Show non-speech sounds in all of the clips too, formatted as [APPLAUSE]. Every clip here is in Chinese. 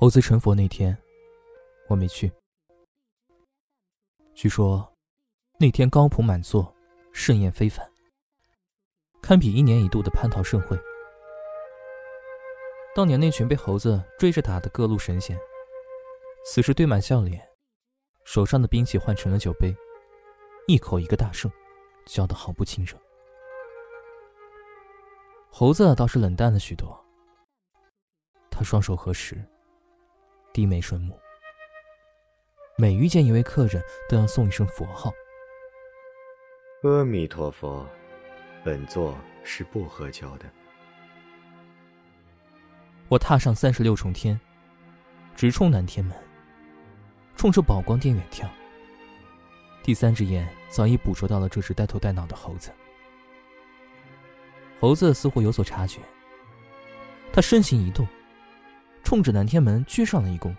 猴子成佛那天，我没去。据说，那天高朋满座，盛宴非凡，堪比一年一度的蟠桃盛会。当年那群被猴子追着打的各路神仙，此时堆满笑脸，手上的兵器换成了酒杯，一口一个大圣，叫得毫不亲热。猴子倒是冷淡了许多，他双手合十。低眉顺目，每遇见一位客人，都要送一声佛号。阿弥陀佛，本座是不喝酒的。我踏上三十六重天，直冲南天门，冲着宝光殿远眺。第三只眼早已捕捉到了这只呆头呆脑的猴子。猴子似乎有所察觉，他身形一动。冲着南天门鞠上了一躬。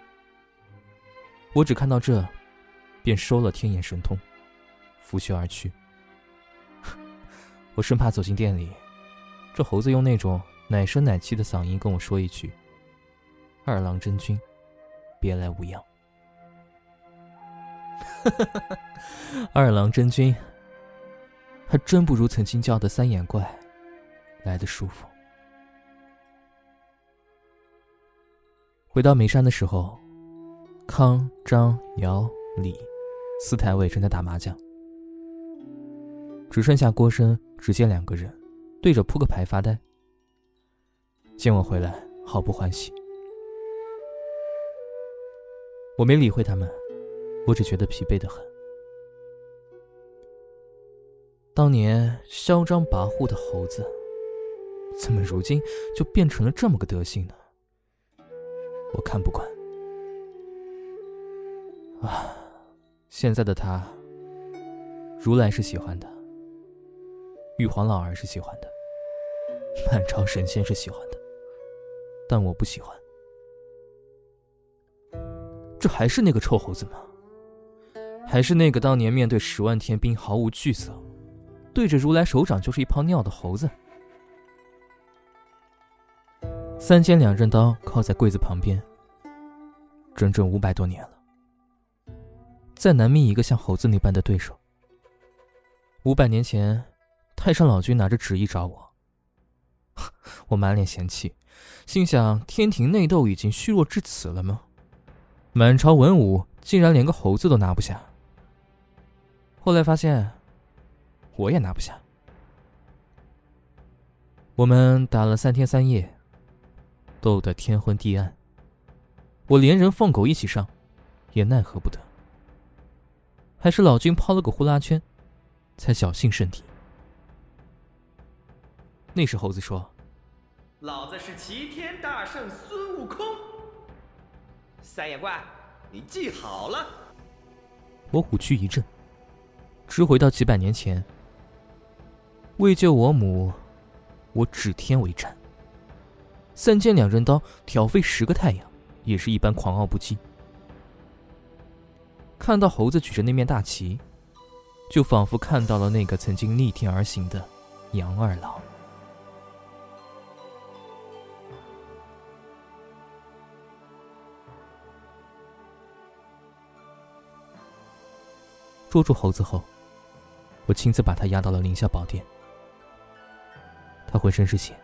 我只看到这，便收了天眼神通，拂袖而去。[LAUGHS] 我生怕走进店里，这猴子用那种奶声奶气的嗓音跟我说一句：“二郎真君，别来无恙。[LAUGHS] ”二郎真君，还真不如曾经叫的三眼怪来的舒服。回到眉山的时候，康、张、姚、李四太尉正在打麻将，只剩下郭生、只见两个人对着扑克牌发呆。见我回来，毫不欢喜。我没理会他们，我只觉得疲惫的很。当年嚣张跋扈的猴子，怎么如今就变成了这么个德行呢？我看不惯啊！现在的他，如来是喜欢的，玉皇老儿是喜欢的，满朝神仙是喜欢的，但我不喜欢。这还是那个臭猴子吗？还是那个当年面对十万天兵毫无惧色，对着如来手掌就是一泡尿的猴子？三尖两刃刀靠在柜子旁边，整整五百多年了，再难觅一个像猴子那般的对手。五百年前，太上老君拿着旨意找我，[LAUGHS] 我满脸嫌弃，心想：天庭内斗已经虚弱至此了吗？满朝文武竟然连个猴子都拿不下。后来发现，我也拿不下。我们打了三天三夜。斗得天昏地暗，我连人放狗一起上，也奈何不得。还是老君抛了个呼啦圈，才侥幸胜敌。那时猴子说：“老子是齐天大圣孙悟空。”三眼怪，你记好了。我虎躯一震，直回到几百年前。为救我母，我指天为战。三尖两刃刀挑飞十个太阳，也是一般狂傲不羁。看到猴子举着那面大旗，就仿佛看到了那个曾经逆天而行的杨二郎。捉住猴子后，我亲自把他押到了凌霄宝殿。他浑身是血。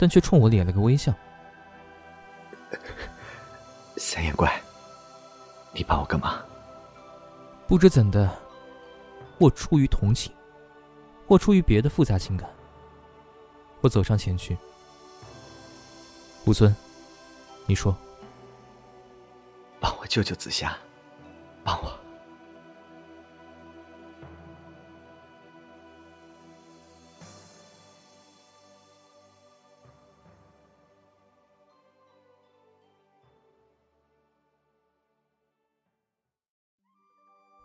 但却冲我咧了个微笑。[LAUGHS] 三眼怪，你把我干嘛？不知怎的，或出于同情，或出于别的复杂情感，我走上前去。武尊，你说，帮我救救紫霞，帮我。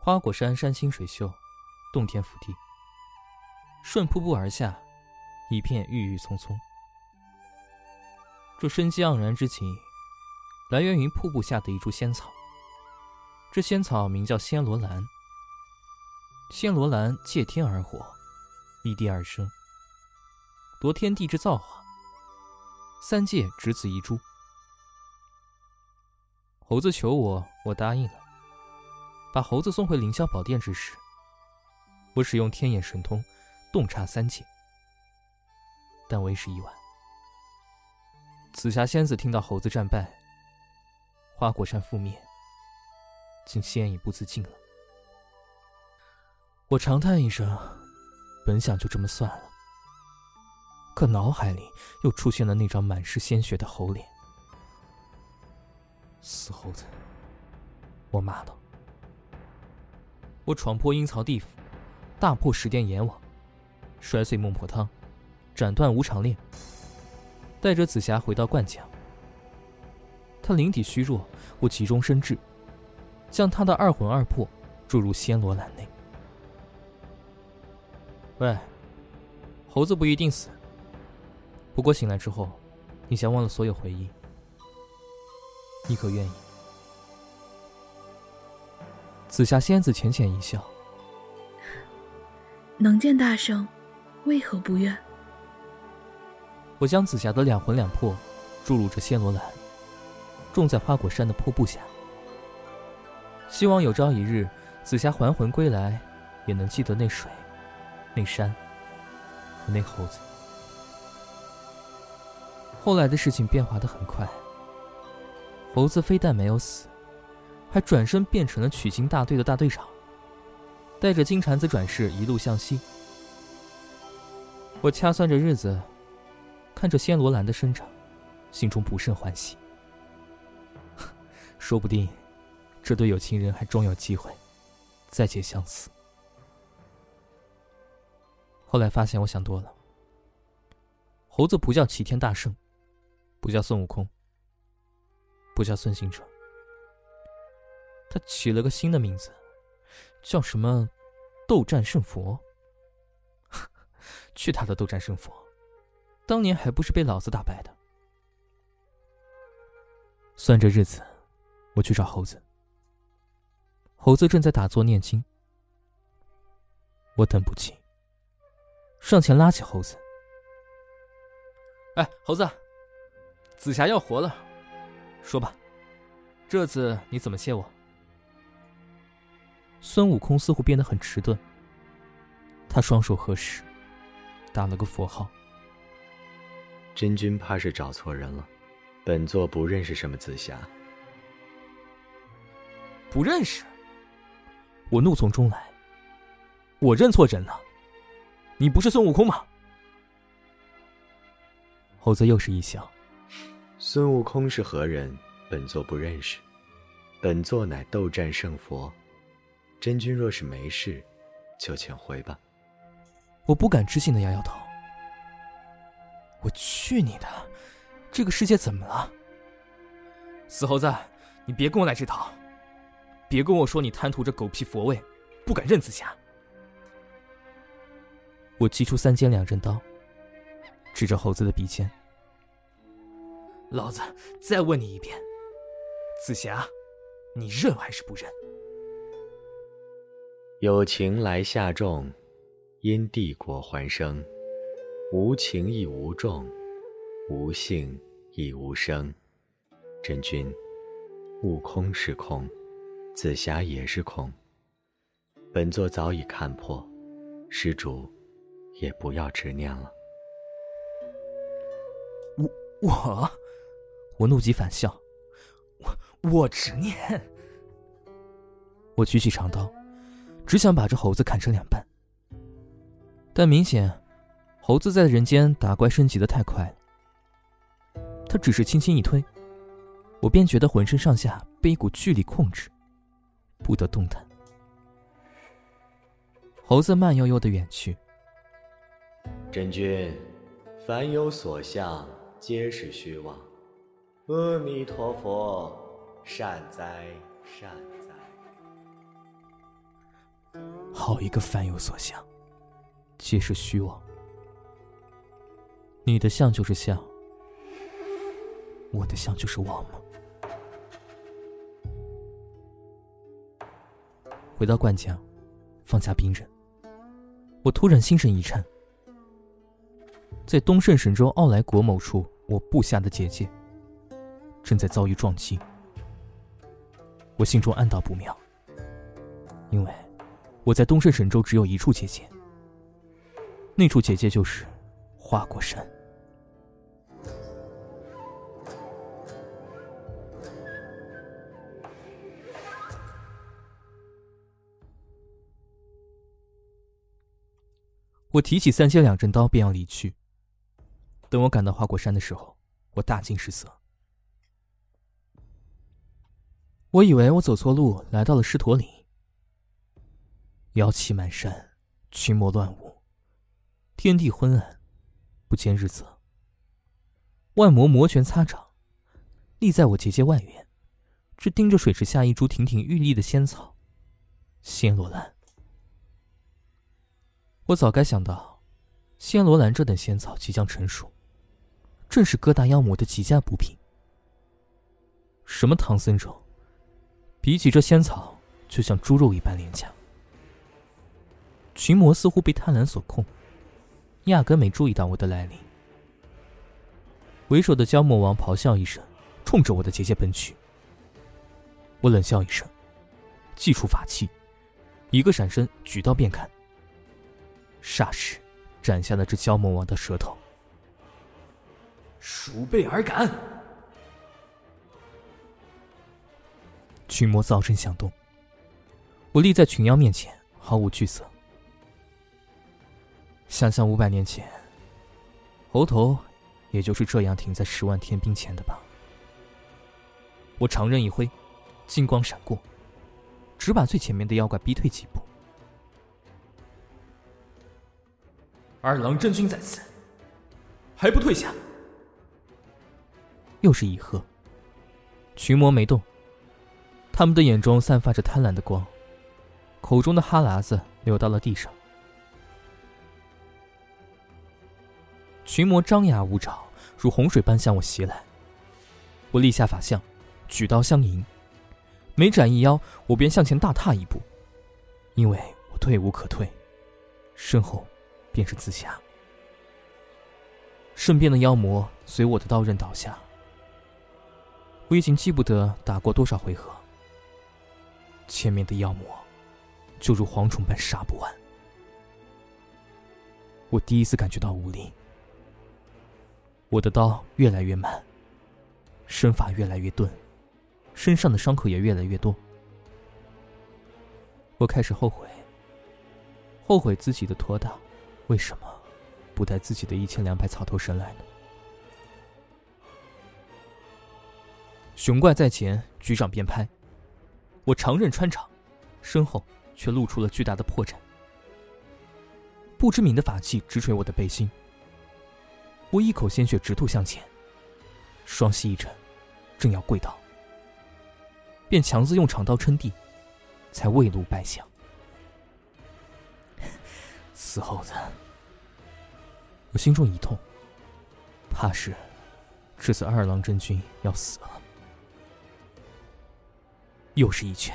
花果山山清水秀，洞天福地。顺瀑布而下，一片郁郁葱葱。这生机盎然之情，来源于瀑布下的一株仙草。这仙草名叫仙罗兰。仙罗兰借天而活，依地而生，夺天地之造化。三界只此一株。猴子求我，我答应了。把猴子送回凌霄宝殿之时，我使用天眼神通，洞察三界，但为时已晚。紫霞仙子听到猴子战败，花果山覆灭，竟先一步自尽了。我长叹一声，本想就这么算了，可脑海里又出现了那张满是鲜血的猴脸。死猴子！我骂道。我闯破阴曹地府，大破十殿阎王，摔碎孟婆汤，斩断无常链，带着紫霞回到灌江。他灵体虚弱，我急中生智，将他的二魂二魄注入仙罗兰内。喂，猴子不一定死，不过醒来之后，你想忘了所有回忆。你可愿意？紫霞仙子浅浅一笑：“ [SIGHS] 能见大圣，为何不愿？”我将紫霞的两魂两魄注入这仙罗兰，种在花果山的瀑布下，希望有朝一日紫霞还魂归来，也能记得那水、那山和那猴子。后来的事情变化的很快。猴子非但没有死，还转身变成了取经大队的大队长，带着金蝉子转世，一路向西。我掐算着日子，看着仙罗兰的生长，心中不胜欢喜。[LAUGHS] 说不定，这对有情人还终有机会再结相思。后来发现我想多了，猴子不叫齐天大圣，不叫孙悟空。不叫孙行者，他起了个新的名字，叫什么“斗战胜佛”。[LAUGHS] 去他的斗战胜佛！当年还不是被老子打败的。算着日子，我去找猴子。猴子正在打坐念经，我等不及，上前拉起猴子：“哎，猴子，紫霞要活了。”说吧，这次你怎么谢我？孙悟空似乎变得很迟钝，他双手合十，打了个佛号。真君怕是找错人了，本座不认识什么紫霞。不认识？我怒从中来，我认错人了。你不是孙悟空吗？猴子又是一笑。孙悟空是何人？本座不认识。本座乃斗战胜佛。真君若是没事，就请回吧。我不敢置信的摇摇头。我去你的！这个世界怎么了？死猴子，你别跟我来这套！别跟我说你贪图这狗屁佛位，不敢认紫霞。我祭出三尖两刃刀，指着猴子的鼻尖。老子再问你一遍，紫霞，你认还是不认？有情来下种，因地果还生；无情亦无种，无性亦无生。真君，悟空是空，紫霞也是空。本座早已看破，施主也不要执念了。我我。我怒极反笑，我我执念。[LAUGHS] 我举起长刀，只想把这猴子砍成两半。但明显，猴子在人间打怪升级的太快了。他只是轻轻一推，我便觉得浑身上下被一股巨力控制，不得动弹。猴子慢悠悠的远去。真君，凡有所向，皆是虚妄。阿弥陀佛，善哉善哉。好一个凡有所相，皆是虚妄。你的相就是相，我的相就是妄吗？回到灌江，放下兵刃，我突然心神一颤，在东胜神州奥莱国某处，我布下的结界。正在遭遇撞击，我心中暗道不妙，因为我在东胜神州只有一处结界，那处结界就是花果山。我提起三仙两刃刀，便要离去。等我赶到花果山的时候，我大惊失色。我以为我走错路，来到了狮驼岭。妖气满山，群魔乱舞，天地昏暗，不见日色。万魔摩拳擦掌，立在我结界外缘，只盯着水池下一株亭亭玉立的仙草——仙罗兰。我早该想到，仙罗兰这等仙草即将成熟，正是各大妖魔的极佳补品。什么唐僧肉，比起这仙草，就像猪肉一般廉价。群魔似乎被贪婪所控，压根没注意到我的来临。为首的蛟魔王咆哮一声，冲着我的结界奔去。我冷笑一声，祭出法器，一个闪身，举刀便砍。霎时，斩下了这蛟魔王的舌头。鼠辈而敢！群魔噪声响动，我立在群妖面前，毫无惧色。想想五百年前，猴头也就是这样停在十万天兵前的吧。我长刃一挥，金光闪过，只把最前面的妖怪逼退几步。二郎真君在此，还不退下！又是一喝。群魔没动，他们的眼中散发着贪婪的光，口中的哈喇子流到了地上。群魔张牙舞爪，如洪水般向我袭来。我立下法相，举刀相迎，每斩一妖，我便向前大踏一步，因为我退无可退，身后。便是紫霞，身边的妖魔随我的刀刃倒下。我已经记不得打过多少回合，前面的妖魔就如蝗虫般杀不完。我第一次感觉到无力，我的刀越来越慢，身法越来越钝，身上的伤口也越来越多。我开始后悔，后悔自己的拖大。为什么不带自己的一千两百草头神来呢？熊怪在前，局长便拍，我长刃穿场，身后却露出了巨大的破绽。不知名的法器直捶我的背心，我一口鲜血直吐向前，双膝一沉，正要跪倒，便强自用长刀撑地，才未露败相。死猴子！我心中一痛，怕是这次二郎真君要死了。又是一拳，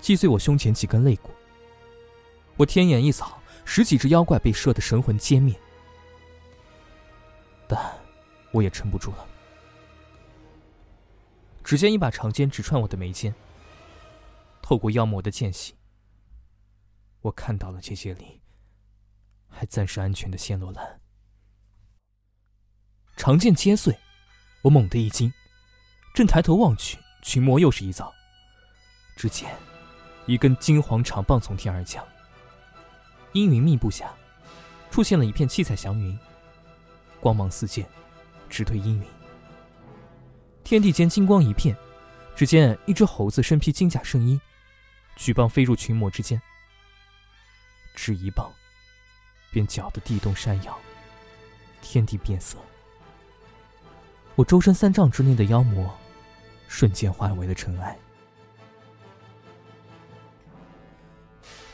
击碎我胸前几根肋骨。我天眼一扫，十几只妖怪被射得神魂歼灭，我也撑不住了。只见一把长剑直穿我的眉间，透过妖魔的间隙，我看到了结界里。还暂时安全的仙罗兰，长剑切碎，我猛地一惊，正抬头望去，群魔又是一遭。只见一根金黄长棒从天而降，阴云密布下，出现了一片七彩祥云，光芒四溅，直推阴云。天地间金光一片，只见一只猴子身披金甲圣衣，举棒飞入群魔之间，只一棒。便搅得地动山摇，天地变色。我周身三丈之内的妖魔，瞬间化为了尘埃。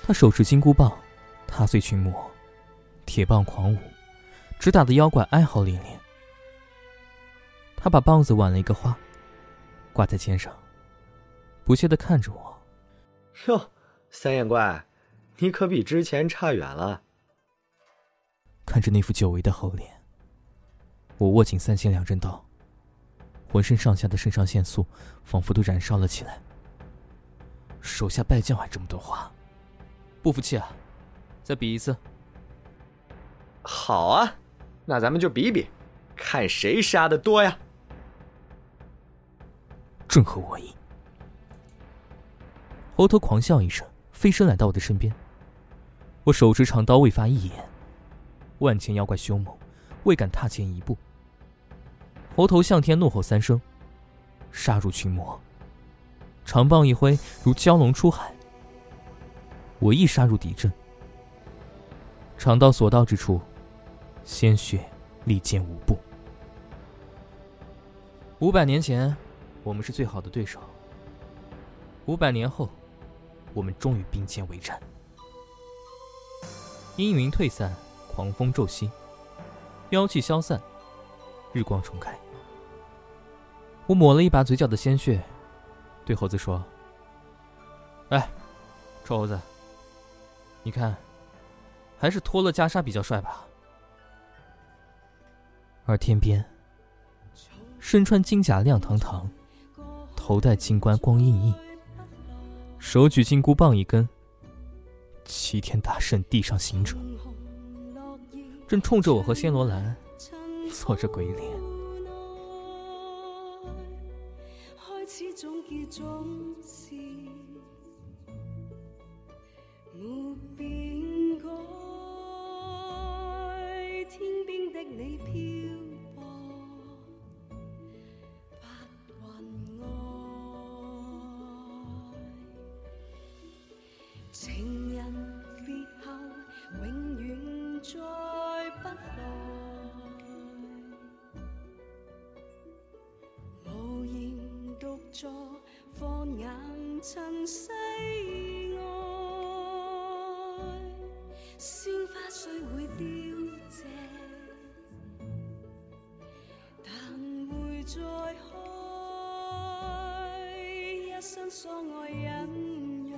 他手持金箍棒，踏碎群魔，铁棒狂舞，直打得妖怪哀嚎连连。他把棒子挽了一个花，挂在肩上，不屑的看着我：“哟，三眼怪，你可比之前差远了。”看着那副久违的猴脸，我握紧三仙两刃刀，浑身上下的肾上腺素仿佛都燃烧了起来。手下败将还这么多话，不服气啊？再比一次。好啊，那咱们就比比，看谁杀的多呀！正合我意。猴头狂笑一声，飞身来到我的身边。我手持长刀，未发一言。万千妖怪凶猛，未敢踏前一步。猴头向天怒吼三声，杀入群魔。长棒一挥，如蛟龙出海。我亦杀入敌阵，长刀所到之处，鲜血利剑无步。五百年前，我们是最好的对手。五百年后，我们终于并肩为战。阴云退散，狂风骤息，妖气消散，日光重开。我抹了一把嘴角的鲜血，对猴子说：“哎，臭猴子，你看，还是脱了袈裟比较帅吧？”而天边，身穿金甲亮堂堂，头戴金冠光映映，手举金箍棒一根，齐天大圣地上行者，正冲着我和仙罗兰。做着鬼脸。放眼尘世外。鲜花虽会凋谢，但会再开。一生所爱隐约。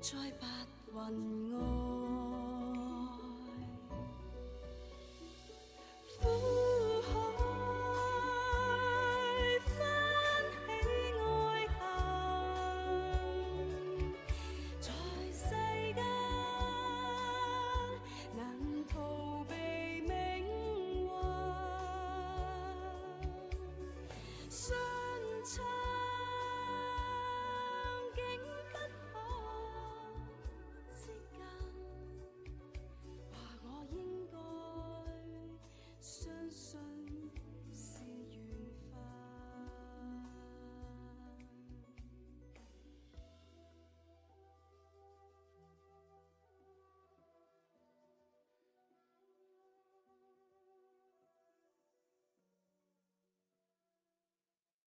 在白云外。